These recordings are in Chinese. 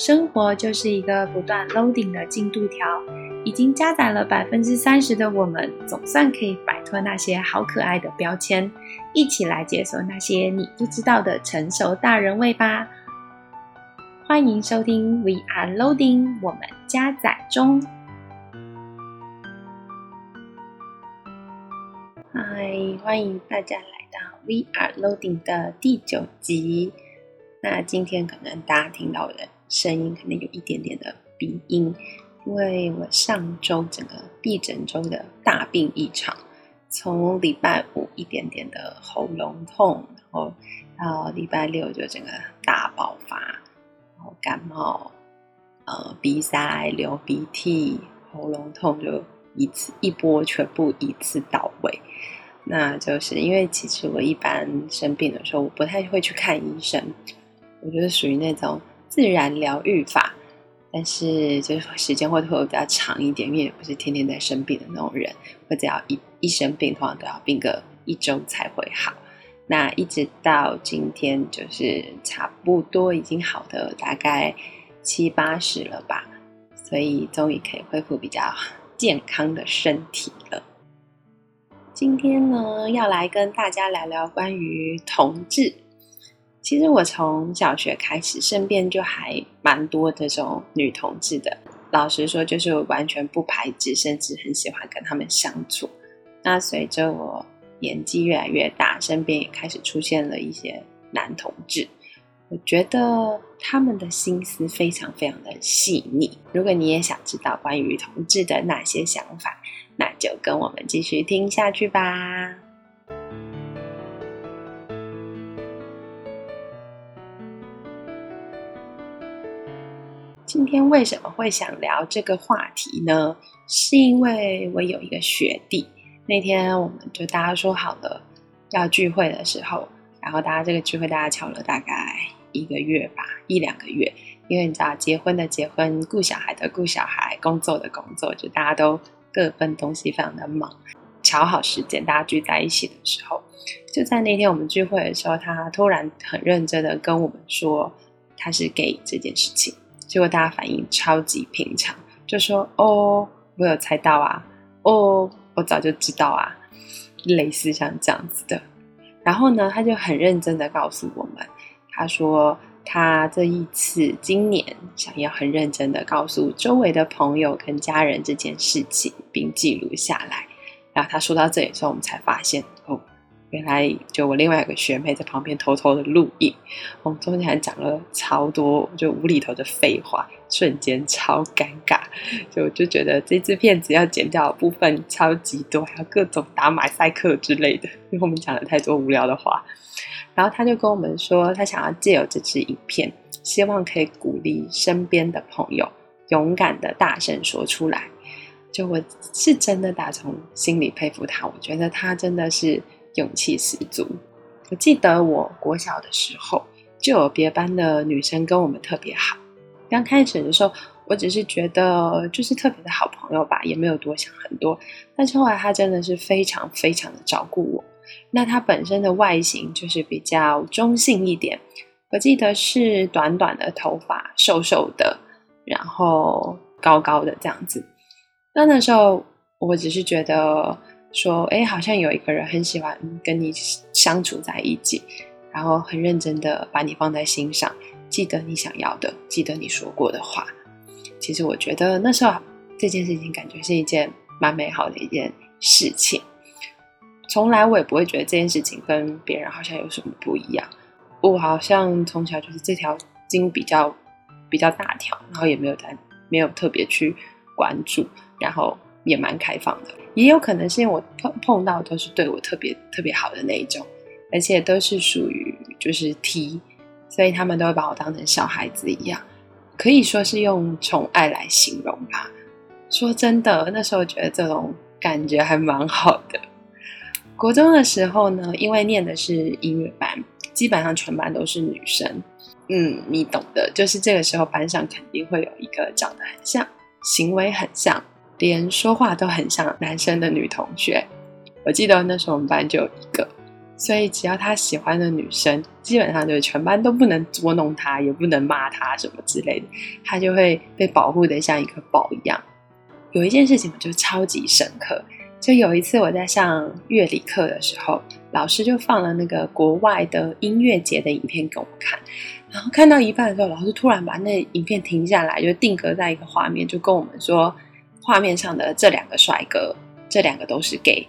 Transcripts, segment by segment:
生活就是一个不断 loading 的进度条，已经加载了百分之三十的我们，总算可以摆脱那些好可爱的标签，一起来解锁那些你不知道的成熟大人味吧！欢迎收听 We Are Loading，我们加载中。嗨，欢迎大家来到 We Are Loading 的第九集。那今天可能大家听到的声音可能有一点点的鼻音，因为我上周整个一整周的大病一场，从礼拜五一点点的喉咙痛，然后到礼拜六就整个大爆发，然后感冒，呃，鼻塞、流鼻涕、喉咙痛，就一次一波全部一次到位。那就是因为其实我一般生病的时候，我不太会去看医生。我觉得属于那种自然疗愈法，但是就是时间会拖得比较长一点，因为也不是天天在生病的那种人，或者要一一生病，通常都要病个一周才会好。那一直到今天，就是差不多已经好的大概七八十了吧，所以终于可以恢复比较健康的身体了。今天呢，要来跟大家聊聊关于同志。其实我从小学开始，身边就还蛮多这种女同志的。老实说，就是完全不排斥，甚至很喜欢跟他们相处。那随着我年纪越来越大，身边也开始出现了一些男同志。我觉得他们的心思非常非常的细腻。如果你也想知道关于同志的那些想法，那就跟我们继续听下去吧。天为什么会想聊这个话题呢？是因为我有一个学弟，那天我们就大家说好了要聚会的时候，然后大家这个聚会大家敲了大概一个月吧，一两个月，因为你知道结婚的结婚，顾小孩的顾小孩，工作的工作，就大家都各奔东西，非常的忙。瞧好时间，大家聚在一起的时候，就在那天我们聚会的时候，他突然很认真的跟我们说他是 gay 这件事情。结果大家反应超级平常，就说：“哦，我有猜到啊，哦，我早就知道啊。”类似像这样子的。然后呢，他就很认真的告诉我们，他说他这一次今年想要很认真的告诉周围的朋友跟家人这件事情，并记录下来。然后他说到这里的时候，我们才发现。原来就我另外一个学妹在旁边偷偷的录影，我们中间还讲了超多就无厘头的废话，瞬间超尴尬，就就觉得这支片子要剪掉的部分超级多，还有各种打马赛克之类的，因为我们讲了太多无聊的话。然后他就跟我们说，他想要借由这支影片，希望可以鼓励身边的朋友勇敢的大声说出来。就我是真的打从心里佩服他，我觉得他真的是。勇气十足。我记得我国小的时候，就有别班的女生跟我们特别好。刚开始的时候，我只是觉得就是特别的好朋友吧，也没有多想很多。但是后来，她真的是非常非常的照顾我。那她本身的外形就是比较中性一点，我记得是短短的头发，瘦瘦的，然后高高的这样子。那那时候，我只是觉得。说，哎，好像有一个人很喜欢跟你相处在一起，然后很认真的把你放在心上，记得你想要的，记得你说过的话。其实我觉得那时候这件事情感觉是一件蛮美好的一件事情。从来我也不会觉得这件事情跟别人好像有什么不一样。我好像从小就是这条筋比较比较大条，然后也没有在没有特别去关注，然后也蛮开放的。也有可能是因为我碰碰到都是对我特别特别好的那一种，而且都是属于就是 T，所以他们都会把我当成小孩子一样，可以说是用宠爱来形容吧。说真的，那时候觉得这种感觉还蛮好的。国中的时候呢，因为念的是音乐班，基本上全班都是女生，嗯，你懂的，就是这个时候班上肯定会有一个长得很像，行为很像。连说话都很像男生的女同学，我记得那时候我们班就有一个，所以只要他喜欢的女生，基本上就是全班都不能捉弄他，也不能骂他什么之类的，他就会被保护的像一个宝一样。有一件事情我就超级深刻，就有一次我在上乐理课的时候，老师就放了那个国外的音乐节的影片给我们看，然后看到一半的时候，老师突然把那影片停下来，就定格在一个画面，就跟我们说，画面上的这两个帅哥，这两个都是 gay。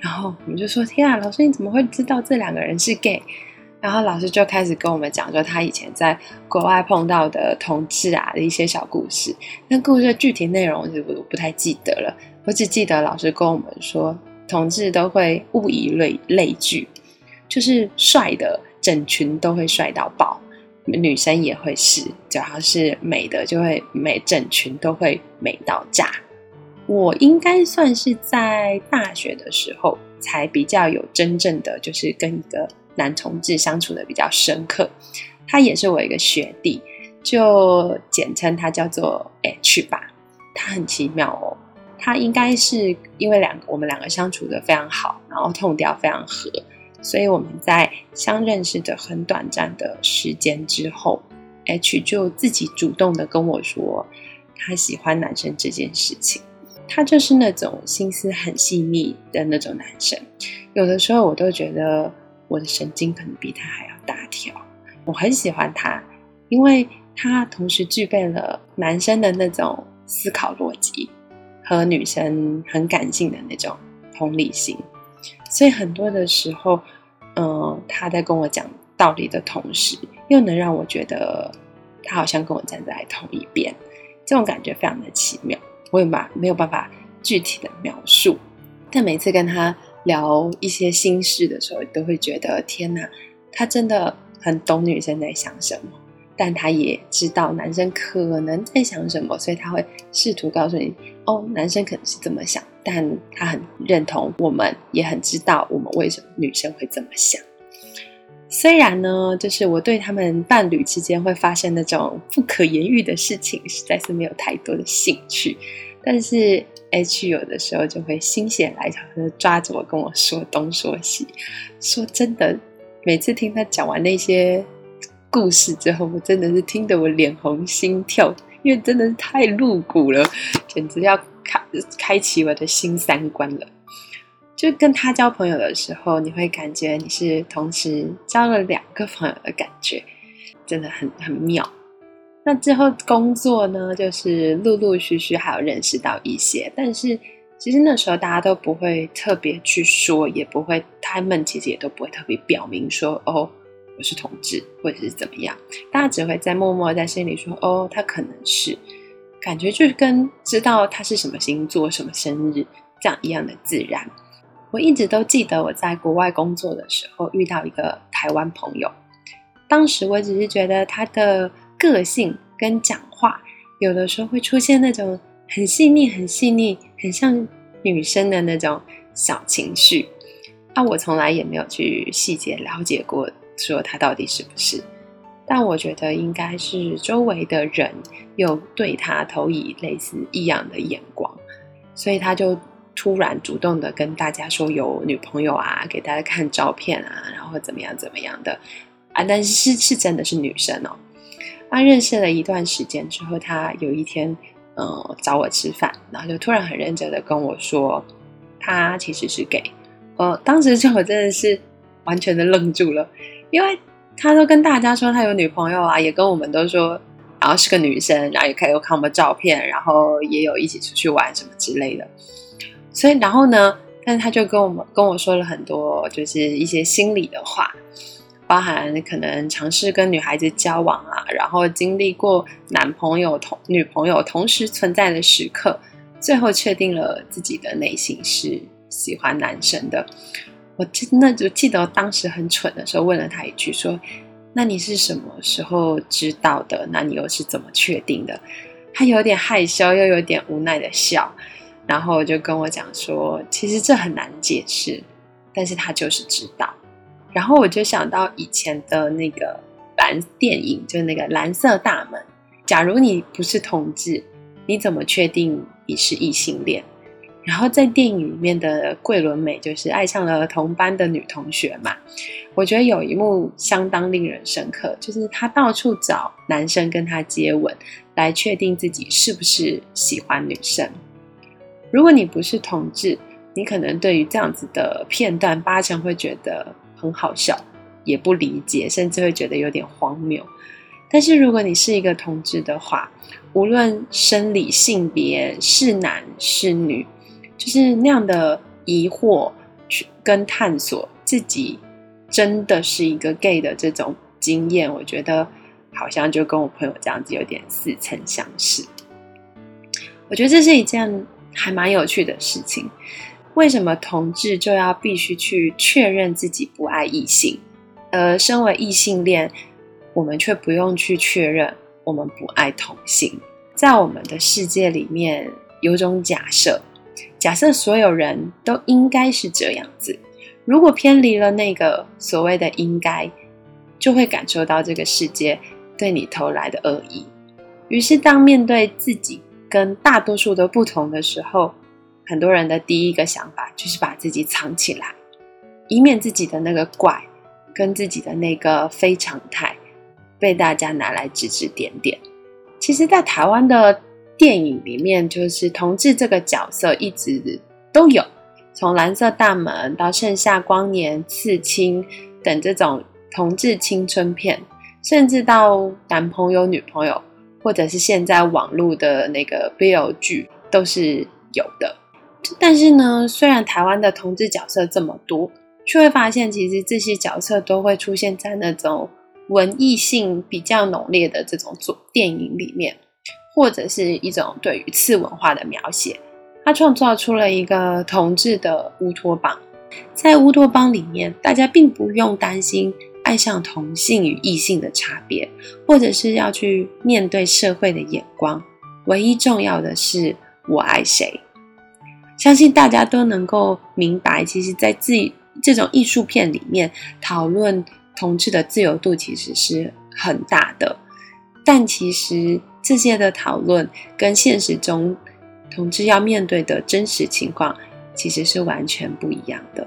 然后我们就说：“天啊，老师你怎么会知道这两个人是 gay？” 然后老师就开始跟我们讲说他以前在国外碰到的同志啊的一些小故事。那故事的具体内容我不不太记得了，我只记得老师跟我们说，同志都会物以类类聚，就是帅的整群都会帅到爆，女生也会是，只要是美的就会美，整群都会美到炸。我应该算是在大学的时候才比较有真正的，就是跟一个男同志相处的比较深刻。他也是我一个学弟，就简称他叫做 H 吧。他很奇妙哦，他应该是因为两个我们两个相处的非常好，然后 tone 调非常合，所以我们在相认识的很短暂的时间之后，H 就自己主动的跟我说他喜欢男生这件事情。他就是那种心思很细腻的那种男生，有的时候我都觉得我的神经可能比他还要大条。我很喜欢他，因为他同时具备了男生的那种思考逻辑和女生很感性的那种同理心，所以很多的时候，嗯、他在跟我讲道理的同时，又能让我觉得他好像跟我站在同一边，这种感觉非常的奇妙。我也把没有办法具体的描述，但每次跟他聊一些心事的时候，都会觉得天哪，他真的很懂女生在想什么，但他也知道男生可能在想什么，所以他会试图告诉你，哦，男生可能是这么想，但他很认同我们，也很知道我们为什么女生会这么想。虽然呢，就是我对他们伴侣之间会发生那种不可言喻的事情，实在是没有太多的兴趣。但是 H 有的时候就会心血来潮的抓着我跟我说东说西。说真的，每次听他讲完那些故事之后，我真的是听得我脸红心跳，因为真的是太露骨了，简直要开开启我的新三观了。就跟他交朋友的时候，你会感觉你是同时交了两个朋友的感觉，真的很很妙。那之后工作呢，就是陆陆续续还有认识到一些，但是其实那时候大家都不会特别去说，也不会，他们其实也都不会特别表明说，哦，我是同志或者是怎么样，大家只会在默默在心里说，哦，他可能是，感觉就是跟知道他是什么星座、什么生日这样一样的自然。我一直都记得我在国外工作的时候遇到一个台湾朋友，当时我只是觉得他的个性跟讲话有的时候会出现那种很细腻、很细腻、很像女生的那种小情绪，啊，我从来也没有去细节了解过，说他到底是不是，但我觉得应该是周围的人有对他投以类似异样的眼光，所以他就。突然主动的跟大家说有女朋友啊，给大家看照片啊，然后怎么样怎么样的啊，但是是是真的是女生哦。他认识了一段时间之后，他有一天呃找我吃饭，然后就突然很认真的跟我说，他其实是给。呃，当时就我真的是完全的愣住了，因为他都跟大家说他有女朋友啊，也跟我们都说，然后是个女生，然后也可以看我们照片，然后也有一起出去玩什么之类的。所以，然后呢？但是他就跟我们跟我说了很多，就是一些心里的话，包含可能尝试跟女孩子交往啊，然后经历过男朋友同女朋友同时存在的时刻，最后确定了自己的内心是喜欢男生的。我真的就记得当时很蠢的时候问了他一句说：“那你是什么时候知道的？那你又是怎么确定的？”他有点害羞，又有点无奈的笑。然后就跟我讲说，其实这很难解释，但是他就是知道。然后我就想到以前的那个蓝电影，就是那个蓝色大门。假如你不是同志，你怎么确定你是异性恋？然后在电影里面的桂纶镁就是爱上了同班的女同学嘛。我觉得有一幕相当令人深刻，就是他到处找男生跟他接吻，来确定自己是不是喜欢女生。如果你不是同志，你可能对于这样子的片段，八成会觉得很好笑，也不理解，甚至会觉得有点荒谬。但是如果你是一个同志的话，无论生理性别是男是女，就是那样的疑惑去跟探索自己真的是一个 gay 的这种经验，我觉得好像就跟我朋友这样子有点似曾相识。我觉得这是一件还蛮有趣的事情。为什么同志就要必须去确认自己不爱异性，而身为异性恋，我们却不用去确认我们不爱同性？在我们的世界里面，有种假设。假设所有人都应该是这样子，如果偏离了那个所谓的应该，就会感受到这个世界对你投来的恶意。于是，当面对自己跟大多数都不同的时候，很多人的第一个想法就是把自己藏起来，以免自己的那个怪跟自己的那个非常态被大家拿来指指点点。其实，在台湾的。电影里面就是同志这个角色一直都有，从蓝色大门到盛夏光年、刺青等这种同志青春片，甚至到男朋友、女朋友，或者是现在网络的那个 BL 剧都是有的。但是呢，虽然台湾的同志角色这么多，却会发现其实这些角色都会出现在那种文艺性比较浓烈的这种作电影里面。或者是一种对于次文化的描写，他创造出了一个同志的乌托邦。在乌托邦里面，大家并不用担心爱上同性与异性的差别，或者是要去面对社会的眼光。唯一重要的是我爱谁。相信大家都能够明白，其实，在自这种艺术片里面讨论同志的自由度其实是很大的，但其实。这些的讨论跟现实中同志要面对的真实情况其实是完全不一样的。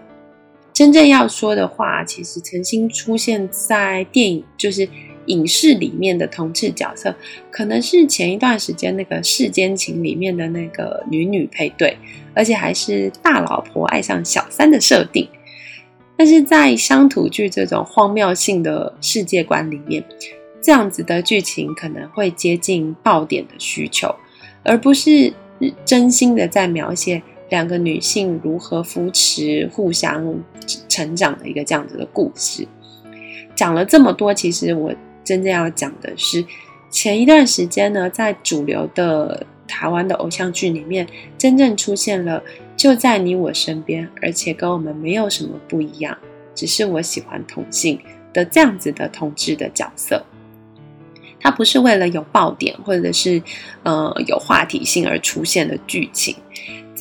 真正要说的话，其实曾经出现在电影，就是影视里面的同志角色，可能是前一段时间那个《世间情》里面的那个女女配对，而且还是大老婆爱上小三的设定。但是在乡土剧这种荒谬性的世界观里面。这样子的剧情可能会接近爆点的需求，而不是真心的在描写两个女性如何扶持、互相成长的一个这样子的故事。讲了这么多，其实我真正要讲的是，前一段时间呢，在主流的台湾的偶像剧里面，真正出现了就在你我身边，而且跟我们没有什么不一样，只是我喜欢同性的这样子的同志的角色。它不是为了有爆点或者是呃有话题性而出现的剧情，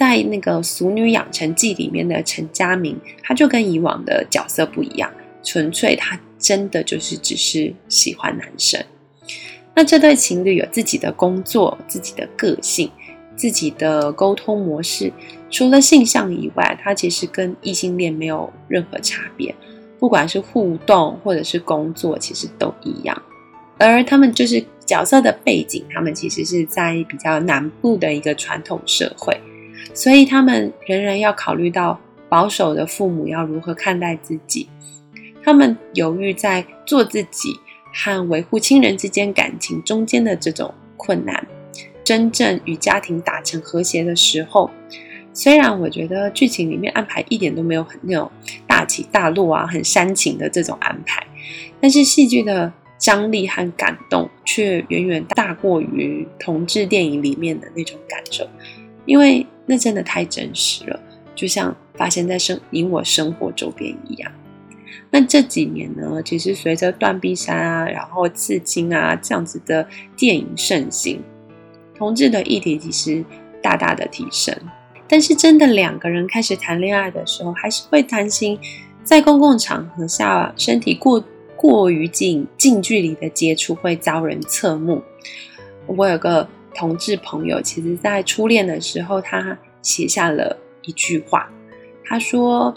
在那个《俗女养成记》里面的陈家明，他就跟以往的角色不一样，纯粹他真的就是只是喜欢男生。那这对情侣有自己的工作、自己的个性、自己的沟通模式，除了性向以外，他其实跟异性恋没有任何差别，不管是互动或者是工作，其实都一样。而他们就是角色的背景，他们其实是在比较南部的一个传统社会，所以他们仍然要考虑到保守的父母要如何看待自己，他们犹豫在做自己和维护亲人之间感情中间的这种困难，真正与家庭达成和谐的时候，虽然我觉得剧情里面安排一点都没有很那种大起大落啊，很煽情的这种安排，但是戏剧的。张力和感动却远远大过于同志电影里面的那种感受，因为那真的太真实了，就像发生在生你我生活周边一样。那这几年呢，其实随着断臂山啊，然后刺青啊这样子的电影盛行，同志的议题其实大大的提升。但是真的两个人开始谈恋爱的时候，还是会担心在公共场合下身体过。过于近近距离的接触会遭人侧目。我有个同志朋友，其实在初恋的时候，他写下了一句话，他说：“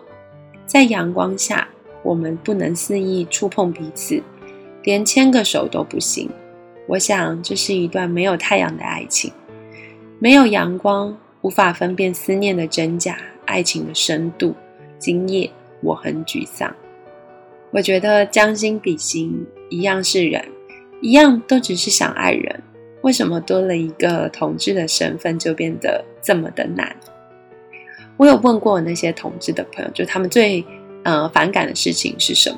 在阳光下，我们不能肆意触碰彼此，连牵个手都不行。”我想，这是一段没有太阳的爱情，没有阳光，无法分辨思念的真假，爱情的深度。今夜我很沮丧。我觉得将心比心，一样是人，一样都只是想爱人，为什么多了一个同志的身份就变得这么的难？我有问过那些同志的朋友，就他们最呃反感的事情是什么？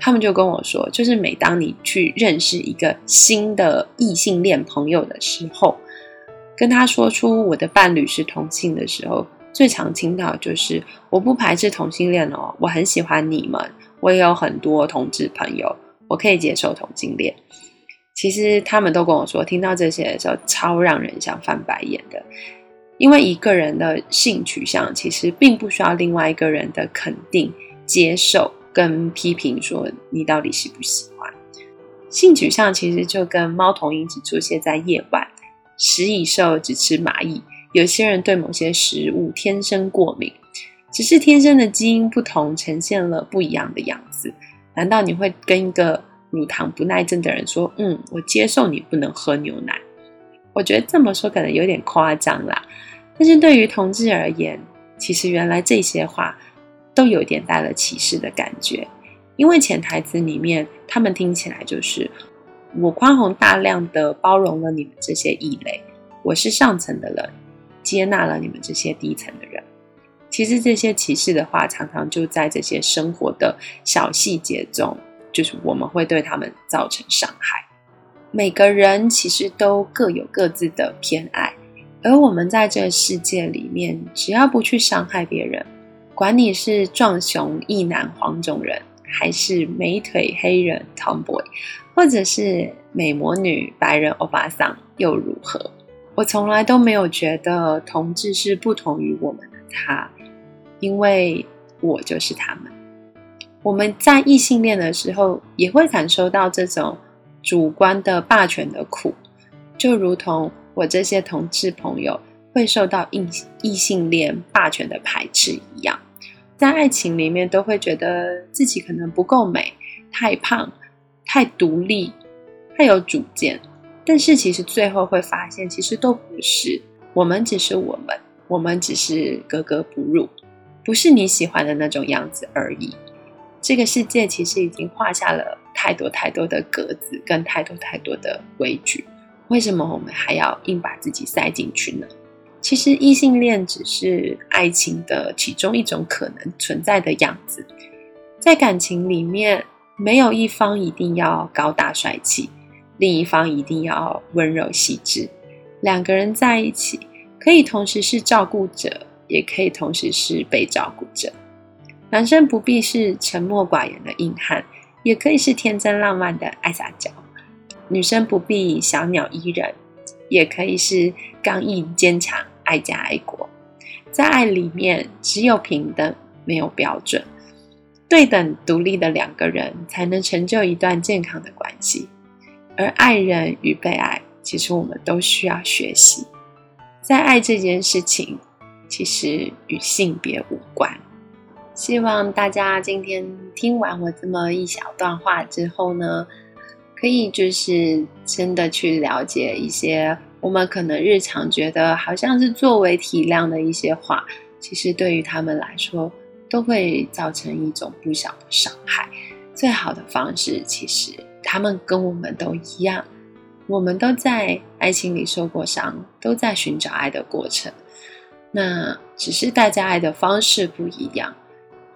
他们就跟我说，就是每当你去认识一个新的异性恋朋友的时候，跟他说出我的伴侣是同性的时候，最常听到就是我不排斥同性恋哦，我很喜欢你们。我也有很多同志朋友，我可以接受同性恋。其实他们都跟我说，听到这些的时候，超让人想翻白眼的。因为一个人的性取向，其实并不需要另外一个人的肯定、接受跟批评，说你到底喜不喜欢。性取向其实就跟猫头鹰只出现在夜晚，食蚁兽只吃蚂蚁，有些人对某些食物天生过敏。只是天生的基因不同，呈现了不一样的样子。难道你会跟一个乳糖不耐症的人说：“嗯，我接受你不能喝牛奶？”我觉得这么说可能有点夸张啦。但是对于同志而言，其实原来这些话都有点带了歧视的感觉，因为潜台词里面，他们听起来就是我宽宏大量的包容了你们这些异类，我是上层的人，接纳了你们这些低层的人。其实这些歧视的话，常常就在这些生活的小细节中，就是我们会对他们造成伤害。每个人其实都各有各自的偏爱，而我们在这世界里面，只要不去伤害别人，管你是壮熊异男黄种人，还是美腿黑人 Tomboy，或者是美魔女白人欧巴桑，又如何？我从来都没有觉得同志是不同于我们的他。因为我就是他们，我们在异性恋的时候也会感受到这种主观的霸权的苦，就如同我这些同志朋友会受到异异性恋霸权的排斥一样，在爱情里面都会觉得自己可能不够美、太胖、太独立、太有主见，但是其实最后会发现，其实都不是，我们只是我们，我们只是格格不入。不是你喜欢的那种样子而已。这个世界其实已经画下了太多太多的格子，跟太多太多的规矩。为什么我们还要硬把自己塞进去呢？其实异性恋只是爱情的其中一种可能存在的样子。在感情里面，没有一方一定要高大帅气，另一方一定要温柔细致。两个人在一起，可以同时是照顾者。也可以同时是被照顾者。男生不必是沉默寡言的硬汉，也可以是天真浪漫的爱撒娇；女生不必小鸟依人，也可以是刚毅坚强、爱家爱国。在爱里面，只有平等，没有标准。对等独立的两个人，才能成就一段健康的关系。而爱人与被爱，其实我们都需要学习。在爱这件事情。其实与性别无关。希望大家今天听完我这么一小段话之后呢，可以就是真的去了解一些我们可能日常觉得好像是作为体谅的一些话，其实对于他们来说都会造成一种不小的伤害。最好的方式，其实他们跟我们都一样，我们都在爱情里受过伤，都在寻找爱的过程。那只是大家爱的方式不一样，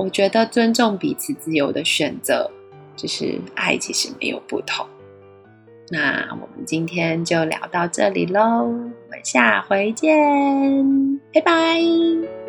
我觉得尊重彼此自由的选择，就是爱其实没有不同。那我们今天就聊到这里喽，我们下回见，拜拜。